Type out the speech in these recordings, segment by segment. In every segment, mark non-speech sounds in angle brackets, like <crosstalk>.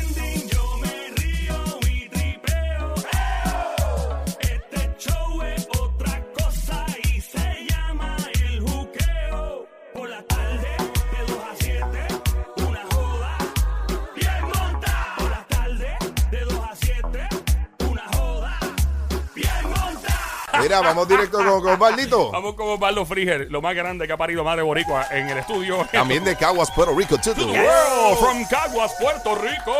Andy. Mira, vamos directo con, con Osvaldito. Vamos con Osvaldo Friger, lo más grande que ha parido madre boricua en el estudio. También de Caguas, Puerto Rico, to the world. World from Caguas, Puerto Rico.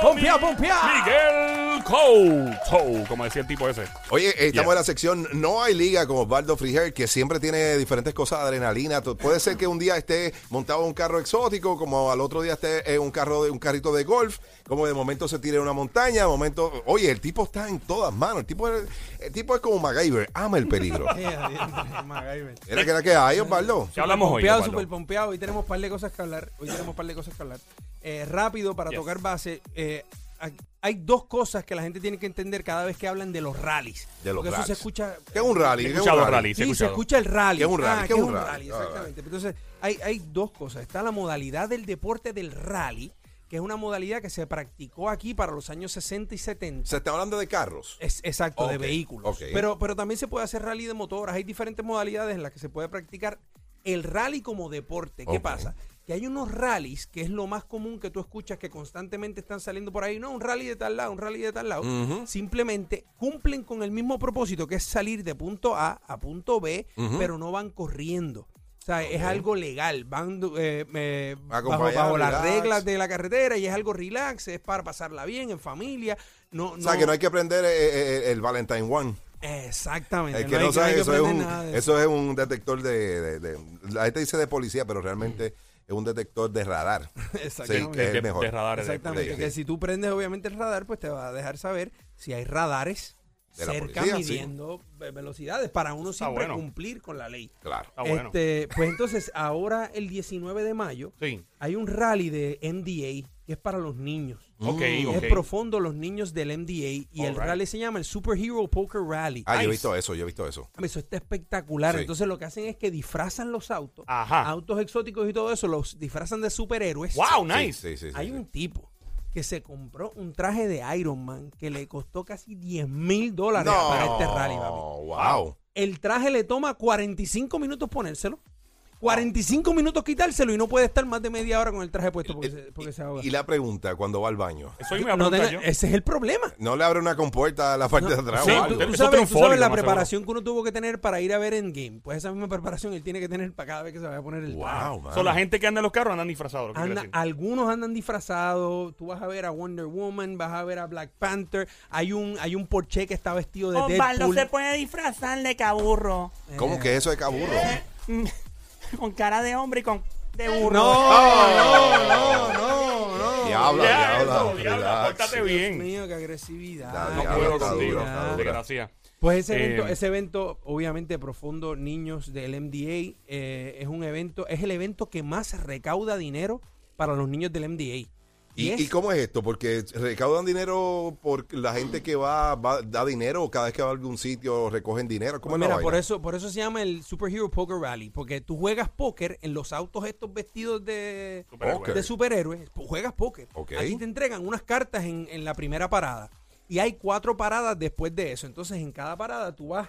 Pompea, pompea. Miguel Couto, como decía el tipo ese. Oye, eh, estamos Yeah. en la sección No hay liga con Osvaldo Friger, que siempre tiene diferentes cosas de adrenalina. Puede ser que un día esté montado en un carro exótico, como al otro día esté en un carro de un carrito de golf, como de momento se tire en una montaña, de momento. Oye, el tipo está en todas manos. El tipo es, el tipo es como MacGyver, ama el peligro. <laughs> Era que era que hay, Osvaldo. ¿Qué hablamos hoy? Pompeado, super pompeado. Hoy tenemos un par de cosas que hablar. Hoy tenemos un par de cosas que hablar. Eh, rápido, para Yes. tocar base. eh, hay- dos cosas que la gente tiene que entender cada vez que hablan de los rallies. De los Porque eso se rallies. escucha. ¿Qué es un rally? ¿Qué es un rally? rally, sí, se escucha el rally. ¿Qué es un rally? Ah, ¿Qué es un rally? rally? Ah, Exactamente. Entonces, hay, hay dos cosas. Está la modalidad del deporte del rally, que es una modalidad que se practicó aquí para los años 60 y 70. Se está hablando de carros. Es, exacto, de vehículos. Pero, pero también se puede hacer rally de motoras. Hay diferentes modalidades en las que se puede practicar el rally como deporte. ¿Qué pasa? Que hay unos rallies, que es lo más común que tú escuchas que constantemente están saliendo por ahí. No, un rally de tal lado, un rally de tal lado. Simplemente cumplen con el mismo propósito, que es salir de punto A a punto B, pero no van corriendo. O sea, es algo legal. Van eh, eh, bajo, las reglas de la carretera y es algo relax, es para pasarla bien en familia. No, O sea, que no hay que aprender eh, eh, el Valentine One. Exactamente. El que hay- no, sabe, hay que eso, es un, eso es un detector de, de- de- La gente dice de policía, pero realmente es un detector de radar. <laughs> Exactamente. Sí, que es de, mejor. de Exactamente. Sí, Que sí. si tú prendes obviamente el radar, pues te va a dejar saber si hay radares De cerca policía, midiendo ve- velocidades para uno Está siempre bueno. cumplir con la ley. Claro. Está bueno. Este, pues entonces, ahora el 19 de mayo Sí. hay un rally de MDA que es para los niños. Mm. Es profundo los niños del MDA y el rally se llama el Superhero Poker Rally. Ah, yo he visto eso, yo he visto eso. Eso está espectacular. Sí. Entonces lo que hacen es que disfrazan los autos, Ajá. autos exóticos y todo eso, los disfrazan de superhéroes. Wow, nice. sí, sí, sí, Hay un tipo que se compró un traje de Iron Man que le costó casi 10 mil dólares No, para este rally, papi. wow. El traje le toma 45 minutos ponérselo, 45 minutos quitárselo y no puede estar más de media hora con el traje puesto porque, se, porque se ahoga. Y la pregunta cuando va al baño. Eso me iba a No preguntar tenga- yo. ese es el problema. ¿No le abre una compuerta a la parte de atrás Sí, o Tú, algo? tú Eso sabes, la más preparación que uno tuvo que tener para ir a ver Endgame. Pues esa misma preparación él tiene que tener para cada vez que se vaya a poner el traje. Wow, man. So, la gente que anda en los carros andan disfrazados. lo que quiere Anda- decir. algunos andan disfrazados. Tú vas a ver a Wonder Woman, vas a ver a Black Panther. Hay un hay un Porsche que está vestido de Osvaldo Deadpool. se puede disfrazar de caburro. ¿Cómo que eso es caburro? <laughs> Con cara de hombre y con de burro. <laughs> No, no, no, no, no. Diabla, Ya, diabla, eso, diabla, relax. pórtate Dios bien. mío, qué agresividad. Ya, No diabla, puedo contigo. Desgracia. Pues ese Eh, evento, ese evento, obviamente profundo, niños del MDA, eh, es un evento, es el evento que más recauda dinero para los niños del MDA. ¿Y, es- y cómo es esto? Porque recaudan dinero por la gente que va, va da dinero o cada vez que va a algún sitio recogen dinero. ¿Cómo Pues es la mira, vaina? por eso, por eso se llama el Superhero Poker Rally, porque tú juegas póker en los autos estos vestidos de, Superhéroe. Ok. de superhéroes, pu- juegas póker. Ok. Aquí te entregan unas cartas en, en la primera parada y hay cuatro paradas después de eso. Entonces, en cada parada tú vas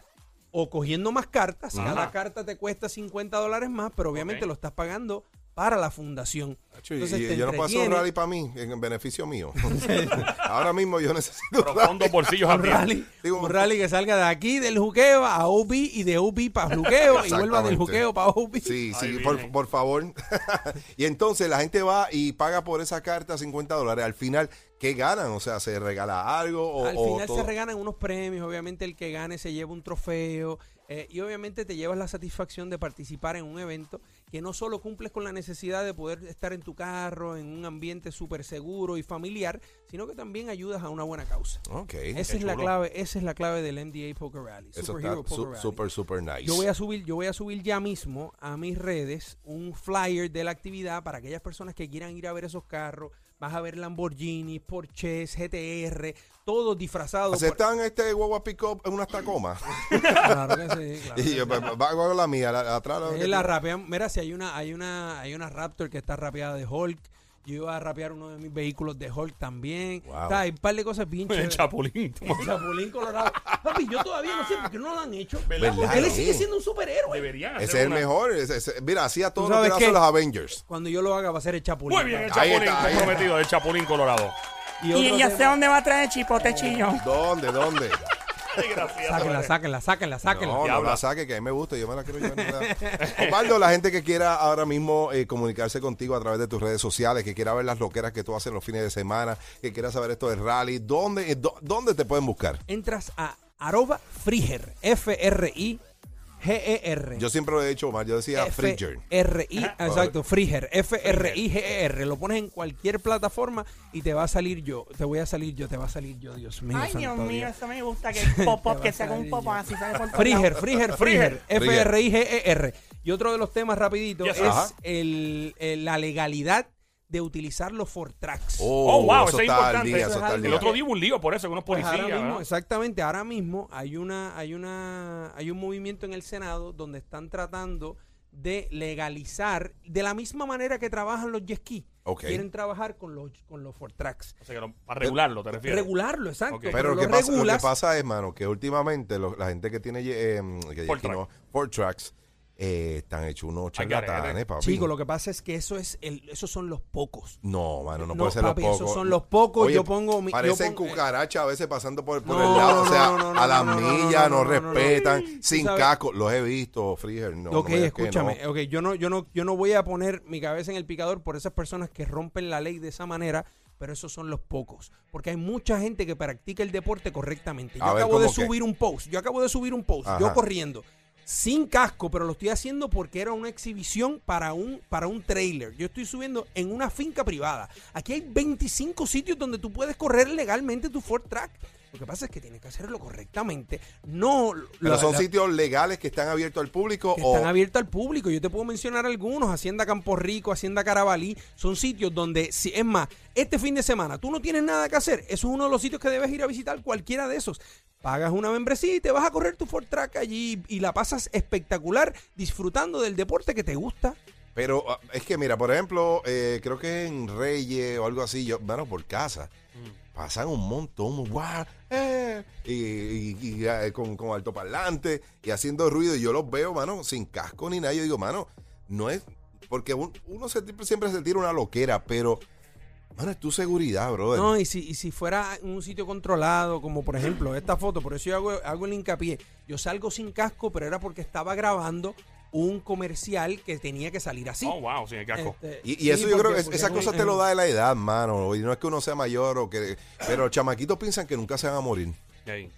o cogiendo más cartas, Ajá. cada carta te cuesta 50 dólares más, pero obviamente lo estás pagando para la fundación. Entonces, y te yo no puedo hacer un rally para mí, en beneficio mío. <laughs> <laughs> Ahora mismo yo necesito un rally. Profundos bolsillos Un al rally, Digo, un rally que salga de aquí del juqueo a OB y de OB para juqueo y vuelva del juqueo para OB. Sí, sí, por, por favor. <laughs> y entonces la gente va y paga por esa carta 50 dólares. Al final, ¿qué ganan? O sea, ¿se regala algo? O, Al o final todo? se regalan unos premios, obviamente el que gane se lleva un trofeo eh, y obviamente te llevas la satisfacción de participar en un evento que no solo cumples con la necesidad de poder estar en tu carro, en un ambiente súper seguro y familiar, sino que también ayudas a una buena causa. Ok. Esa es la clave, esa es la clave del MDA Poker Rally. Eso Superhero está Poker su- Rally. super, super nice. Yo voy a subir, yo voy a subir ya mismo a mis redes un flyer de la actividad para aquellas personas que quieran ir a ver esos carros. Vas a ver Lamborghini, Porsches, GTR, todos disfrazados. por- ¿Aceptan este guagua pick-up en unas tacomas? <laughs> Claro que sí, claro. y yo, va, va- la mía, la, atrás. la- la rapean- mira, si hay una, hay una, hay una Raptor que está rapeada de Hulk. Yo iba a rapear uno de mis vehículos de Hulk también. Wow. O sea, hay un par de cosas bien El chapulín. El Chapulín Colorado. Papi, yo todavía no sé por qué no lo han hecho. ¿Verdad? ¿Verdad? Él sigue siendo un superhéroe. Deberían Ese es el una- mejor. ese- ese- mira, hacía todo ¿Tú lo que sabes hacen qué? los Avengers. Cuando yo lo haga va a ser el Chapulín. Muy bien, el Ahí chapulín está, ahí está. comprometido, el chapulín colorado. Y otro ya tema- sé dónde va a traer el chipote chillón. ¿Dónde? ¿Dónde? <laughs> Sáquenla, sáquenla, sáquenla, sáquenla. No, no la saque, que a mí me gusta, yo me la quiero llevar. <laughs> Osvaldo, la gente que quiera ahora mismo eh, comunicarse contigo a través de tus redes sociales, que quiera ver las loqueras que tú haces los fines de semana, que quiera saber esto del rally, ¿dónde, eh, dó- ¿dónde te pueden buscar? Entras a arroba friger, F-R-I-G-E-R. Yo siempre lo he hecho, Omar, yo decía Friger. F-R-I, exacto, Friger, F-R-I-G-E-R. Lo pones en cualquier plataforma y te va a salir yo. Te voy a salir yo, te va a salir yo, Dios mío. Ay, Dios mío, eso me gusta que el <laughs> pop-up, que sea un pop así, sale por todos Friger. Friger, Friger, Friger. F-R-I-G-E-R. Y otro de los temas rapidito Yes, es el- la legalidad de utilizar los Fortrax. Oh, wow, eso es importante. día, Eso eso es está al algo El otro día hubo un lío por eso, con unos Pues policías. ahora mismo, exactamente, ahora mismo hay una, hay una, hay un movimiento en el Senado donde están tratando de legalizar de la misma manera que trabajan los jet ski. Quieren trabajar con los con los Fortrax. O sea, que no- para regularlo, ¿te refieres? Regularlo, exacto. Ok. Pero Pero lo que, pasa, lo que regulas- pasa es, mano, que últimamente lo- la gente que tiene eh, que que no, Ford Tracks eh, están hechos unos charlatanes, papi. Chico, lo que pasa es que eso es el, esos son los pocos. No, mano, no, No, puede ser papi, los esos pocos. son los pocos, Oye, yo pongo mi- Parecen pongo- cucarachas a veces pasando por, por No, el lado. o sea, no, no, no, a las no, no, no, millas no, no, no, no, no. respetan, sin casco. Los he visto, Frieger. No, ok, escúchame. no. Ok, yo no, yo no, yo no voy a poner mi cabeza en el picador por esas personas que rompen la ley de esa manera, pero esos son los pocos. Porque hay mucha gente que practica el deporte correctamente. Yo A ver, acabo de subir un post. Yo acabo de subir un post. Ajá. Yo corriendo. Sin casco, pero lo estoy haciendo porque era una exhibición para un, para un trailer. Yo estoy subiendo en una finca privada. Aquí hay 25 sitios donde tú puedes correr legalmente tu Ford Track. Lo que pasa es que tienes que hacerlo correctamente. No. Pero la- son la- sitios legales que están abiertos al público que o están abiertos al público. Yo te puedo mencionar algunos, Hacienda Campo Rico, Hacienda Carabalí, son sitios donde, si, es más, este fin de semana tú no tienes nada que hacer, eso es uno de los sitios que debes ir a visitar, cualquiera de esos. Pagas una membresía y te vas a correr tu Ford Track allí y la pasas espectacular disfrutando del deporte que te gusta. Pero ah, es que, mira, por ejemplo, eh, creo que en Reyes o algo así, yo, bueno, por casa, pasan un montón, guau, eh, y, y- y, eh, con, con altoparlante y haciendo ruido. Y yo los veo, mano, sin casco ni nada. Yo digo, mano, no es. Porque un- uno siempre se tira una loquera, pero, mano, es tu seguridad, brother. No, y si, y si fuera un sitio controlado, como por ejemplo esta foto, por eso yo hago, hago el hincapié. Yo salgo sin casco, pero era porque estaba grabando un comercial que tenía que salir así. Oh, wow, sin el casco. Este, Y, y sí, eso yo creo que esas es un- cosas te lo da de la edad, mano. Y no es que uno sea mayor o que. Pero los chamaquitos piensan que nunca se van a morir. Ahí.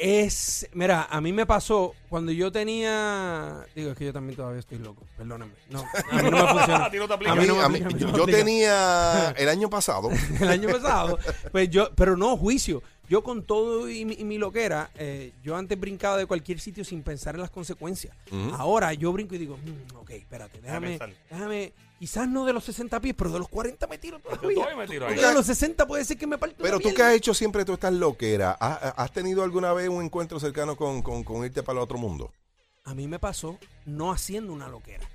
Es, mira, a mí me pasó cuando yo tenía, digo, es que yo también todavía estoy loco, perdóname. No, a mí no me funciona. <laughs> A ti no te aplica. A mí no me A mí- aplica, yo tenía el año pasado. <laughs> el año pasado, pues yo, pero no, juicio. Yo con todo y mi, y mi loquera, eh, yo antes brincaba de cualquier sitio sin pensar en las consecuencias. Ujú. Ahora yo brinco y digo, "Mm, ok, espérate, déjame, pensar. déjame, quizás no de los 60 pies, pero de los 40 me tiro todavía. todavía me tiro ahí. Porque de los 60 puede ser que me parte Pero una tú que pierna. has hecho siempre tú estás loquera. ¿Has, has tenido alguna vez un encuentro cercano con, con- con irte para el otro mundo? A mí me pasó no haciendo una loquera.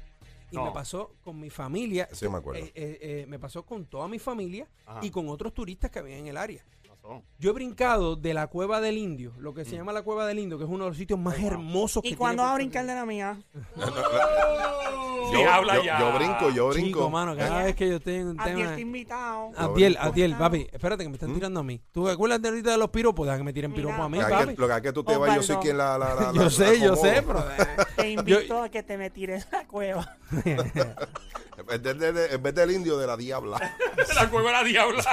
Y No. me pasó con mi familia. Yo me acuerdo. Eh, eh, eh, me pasó con toda mi familia Ajá. y con otros turistas que había en el área. Pasó. Yo he brincado de la Cueva del Indio, lo que se llama la Cueva del Indio, que es uno de los sitios más hermosos que ¿Y cuando va a brincar de la mía? <laughs> Sí, yo, habla yo- ya. yo brinco, yo brinco. Chico, mano, cada vez que yo tengo un Adiel tema... está invitado. Adiel, brinco. Adiel, papi, espérate que me están tirando a mí. ¿Tú te acuerdas de ahorita de los piropos? Deja que me tiren Mira. piropos a mí, Lo que, hay papi. que, lo que hay que tú te vas, yo soy Osvaldo. quien la. la, la- <laughs> la- Yo la sé, yo acomodo. sé, pero... Te <laughs> invito a que te me tires a la cueva. En vez, de- de- en vez del indio, de la diabla. <laughs> la cueva de la diabla.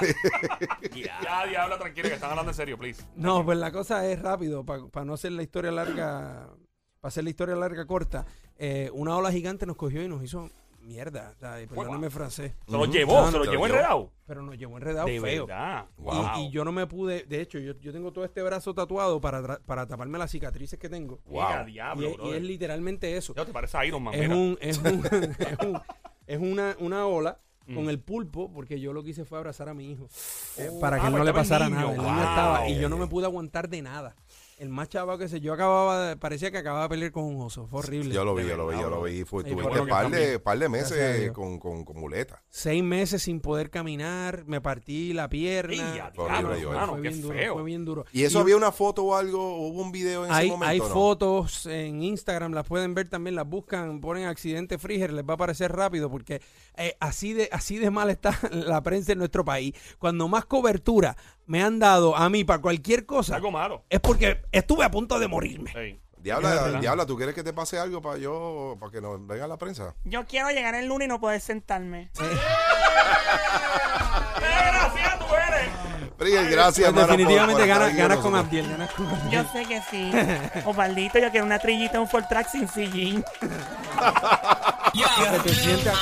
ya, diabla, tranquilo, que están hablando en serio, please. No, pues la cosa es rápido, para no hacer la historia larga, para hacer la historia larga corta, eh, una ola gigante nos cogió y nos hizo mierda. O sea, y perdóname francés. Se lo llevó, No, se lo se llevó lo llevó. enredado. Pero nos llevó enredado De feo. verdad. Y- Wow. Y, yo no me pude, de hecho, yo, yo tengo todo este brazo tatuado para, para taparme las cicatrices que tengo. Wow. Y, diablo, es- y brother. es literalmente eso. Te parece Iron Man, Es, mira. un, es, un- <laughs> es, un- es una, una ola Mm. con el pulpo, porque yo lo que hice fue abrazar a mi hijo. eh, Oh, para que ah, él no pues le pasara niño. nada. El niño Wow. estaba, y yo no me pude aguantar de nada. El más chaval que sé, yo acababa, de- parecía que acababa de pelear con un oso. Fue horrible. Yo lo vi, yo lo vi, yo lo vi. Fue, Y tuviste que par, de, par de meses con, con, con muleta. Seis meses sin poder caminar, me partí la pierna. Ey, Fue diablo, horrible, hermano, fue qué bien duro, feo. fue bien duro. ¿Y eso yo- había una foto o algo? ¿Hubo un video en Hay, ese momento? hay no? fotos en Instagram, las pueden ver también, las buscan, ponen accidente Friger, les va a aparecer rápido porque eh, así de así de mal está <laughs> la prensa en nuestro país. Cuando más cobertura, me han dado a mí para cualquier cosa, Algo malo. es porque estuve a punto de morirme. Ey. Diabla, Diabla, ¿tú quieres que te pase algo para yo, para que nos venga la prensa? Yo quiero llegar el lunes y no poder sentarme. Desgraciado <laughs> tú eres. Frigel, gracias, Pues por- definitivamente por estar ganas aquí con ganas con nosotros. Abdiel, ganas con Abdiel. Yo sé que sí. Osvaldito, yo quiero una trillita, un Ford Track sin sillín. <laughs> Que te sientas-